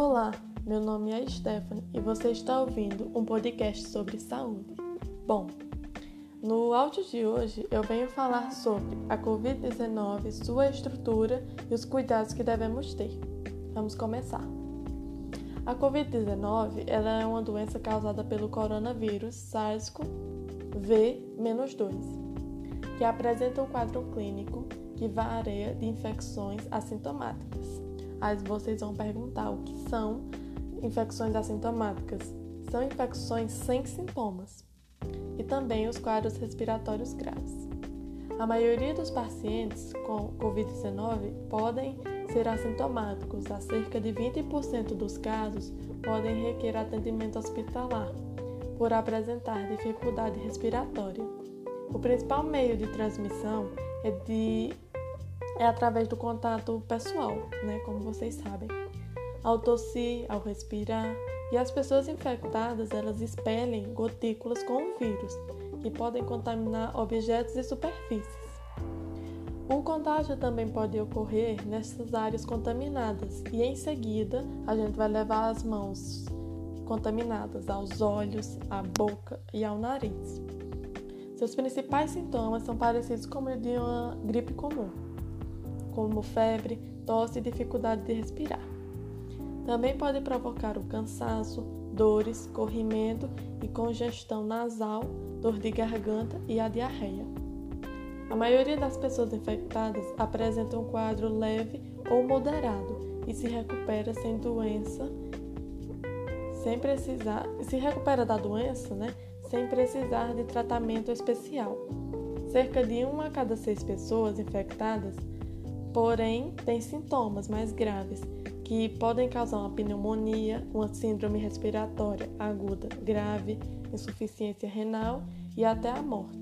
Olá, meu nome é Stephanie e você está ouvindo um podcast sobre saúde. Bom, no áudio de hoje eu venho falar sobre a Covid-19, sua estrutura e os cuidados que devemos ter. Vamos começar. A Covid-19 ela é uma doença causada pelo coronavírus SARS-CoV-2, que apresenta um quadro clínico que varia de infecções assintomáticas. Aí vocês vão perguntar o que são infecções assintomáticas. São infecções sem sintomas e também os quadros respiratórios graves. A maioria dos pacientes com Covid-19 podem ser assintomáticos. A cerca de 20% dos casos podem requerer atendimento hospitalar por apresentar dificuldade respiratória. O principal meio de transmissão é de é através do contato pessoal, né, como vocês sabem. Ao tossir, ao respirar, e as pessoas infectadas, elas expelem gotículas com o vírus, que podem contaminar objetos e superfícies. O contágio também pode ocorrer nessas áreas contaminadas e em seguida a gente vai levar as mãos contaminadas aos olhos, à boca e ao nariz. Seus principais sintomas são parecidos com os de uma gripe comum como febre, tosse e dificuldade de respirar. Também pode provocar o cansaço, dores, corrimento e congestão nasal, dor de garganta e a diarreia. A maioria das pessoas infectadas apresenta um quadro leve ou moderado e se recupera sem doença, sem precisar, se recupera da doença, né, sem precisar de tratamento especial. Cerca de uma a cada seis pessoas infectadas porém tem sintomas mais graves que podem causar uma pneumonia, uma síndrome respiratória aguda grave, insuficiência renal e até a morte.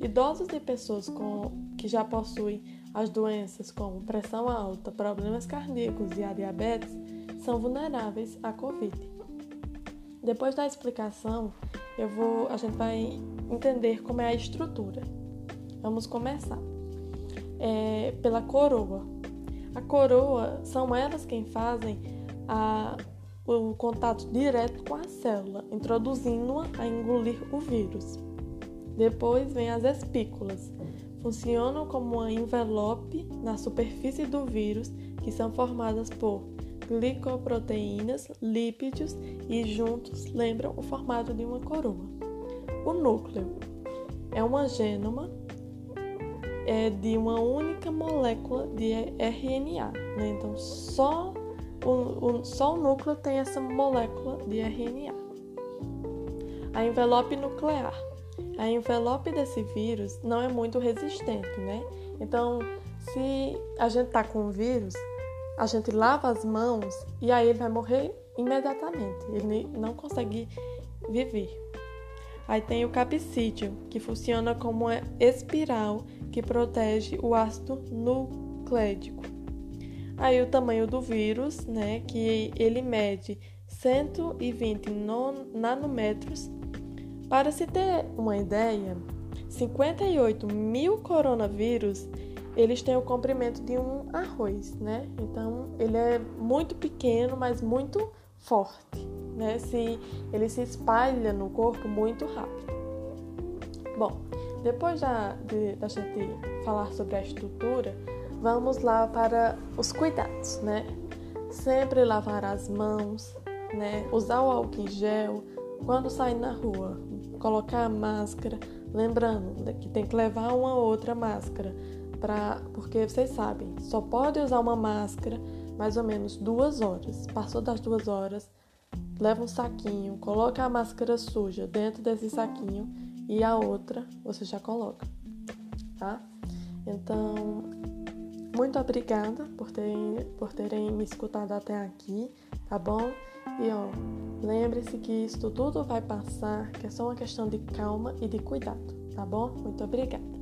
Idosos e pessoas com, que já possuem as doenças como pressão alta, problemas cardíacos e a diabetes são vulneráveis à Covid. Depois da explicação, eu vou, a gente vai entender como é a estrutura. Vamos começar é, pela coroa. A coroa são elas quem fazem a, o contato direto com a célula, introduzindo-a a engolir o vírus. Depois vem as espículas. Funcionam como um envelope na superfície do vírus, que são formadas por glicoproteínas, lípidos e juntos lembram o formato de uma coroa. O núcleo é uma gênoma é de uma única molécula de RNA. Né? Então, só o, o, só o núcleo tem essa molécula de RNA. A envelope nuclear. A envelope desse vírus não é muito resistente, né? Então, se a gente tá com o vírus, a gente lava as mãos e aí ele vai morrer imediatamente. Ele não consegue viver. Aí tem o capsídeo, que funciona como uma espiral que protege o ácido nucleico. Aí o tamanho do vírus, né, que ele mede 120 nanômetros. Para se ter uma ideia, 58 mil coronavírus eles têm o comprimento de um arroz, né? Então ele é muito pequeno, mas muito forte, né? Se ele se espalha no corpo muito rápido. Bom, depois da, de, da gente falar sobre a estrutura, vamos lá para os cuidados, né? Sempre lavar as mãos, né? Usar o álcool em gel quando sair na rua, colocar a máscara, lembrando né, que tem que levar uma outra máscara, pra, porque vocês sabem, só pode usar uma máscara mais ou menos duas horas. Passou das duas horas, leva um saquinho, coloca a máscara suja dentro desse saquinho e a outra você já coloca, tá? Então, muito obrigada por terem, por terem me escutado até aqui, tá bom? E ó, lembre-se que isso tudo vai passar, que é só uma questão de calma e de cuidado, tá bom? Muito obrigada.